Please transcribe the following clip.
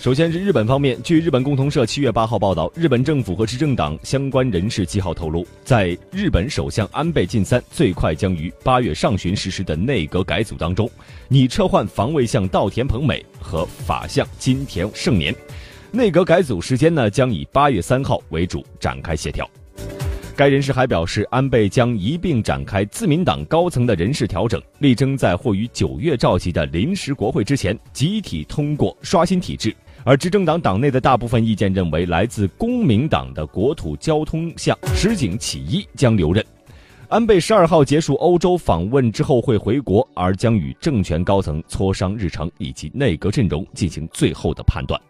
首先是日本方面，据日本共同社七月八号报道，日本政府和执政党相关人士七号透露，在日本首相安倍晋三最快将于八月上旬实施的内阁改组当中，拟撤换防卫相稻田朋美和法相金田盛年。内阁改组时间呢，将以八月三号为主展开协调。该人士还表示，安倍将一并展开自民党高层的人事调整，力争在或于九月召集的临时国会之前集体通过刷新体制。而执政党党内的大部分意见认为，来自公民党的国土交通相石井启一将留任。安倍十二号结束欧洲访问之后会回国，而将与政权高层磋商日程以及内阁阵容，进行最后的判断。